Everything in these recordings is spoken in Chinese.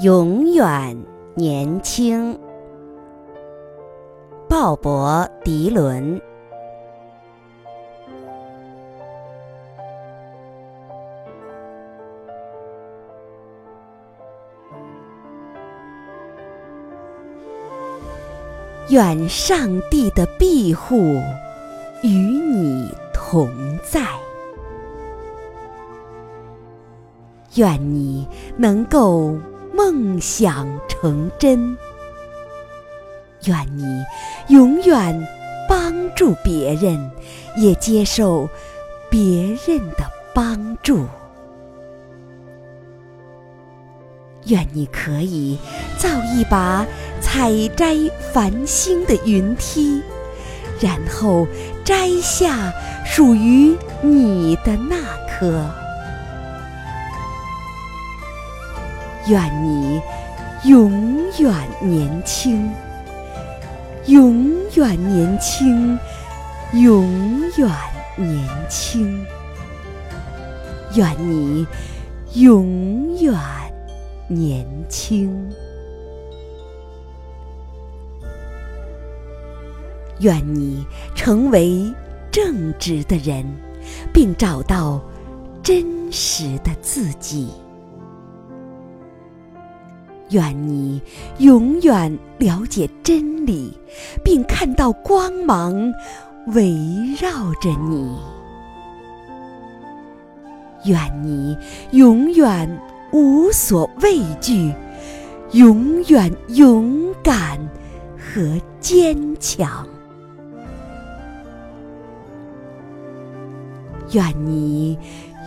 永远年轻。鲍勃·迪伦。愿上帝的庇护与你同在。愿你能够梦想成真。愿你永远帮助别人，也接受别人的帮助。愿你可以造一把采摘繁星的云梯，然后摘下属于你的那颗。愿你永远年轻，永远年轻，永远年轻。愿你永远年轻。愿你成为正直的人，并找到真实的自己。愿你永远了解真理，并看到光芒围绕着你。愿你永远无所畏惧，永远勇敢和坚强。愿你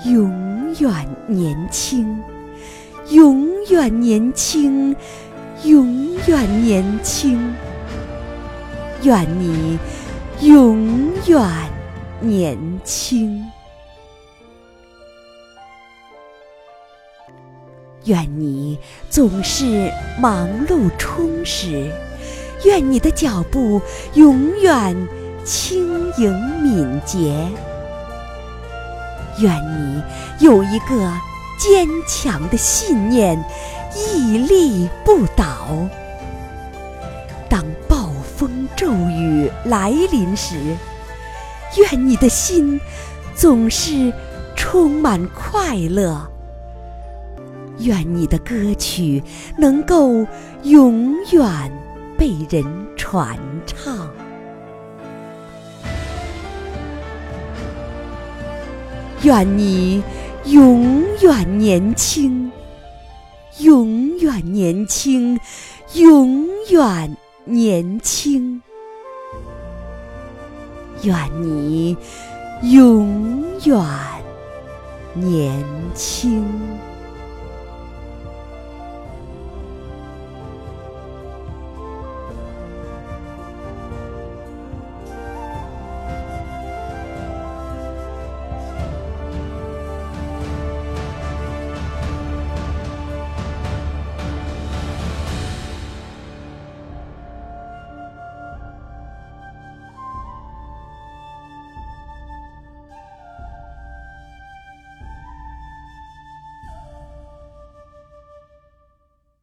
永远年轻。永远年轻，永远年轻。愿你永远年轻。愿你总是忙碌充实。愿你的脚步永远轻盈敏捷。愿你有一个。坚强的信念，屹立不倒。当暴风骤雨来临时，愿你的心总是充满快乐。愿你的歌曲能够永远被人传唱。愿你。永远年轻，永远年轻，永远年轻。愿你永远年轻。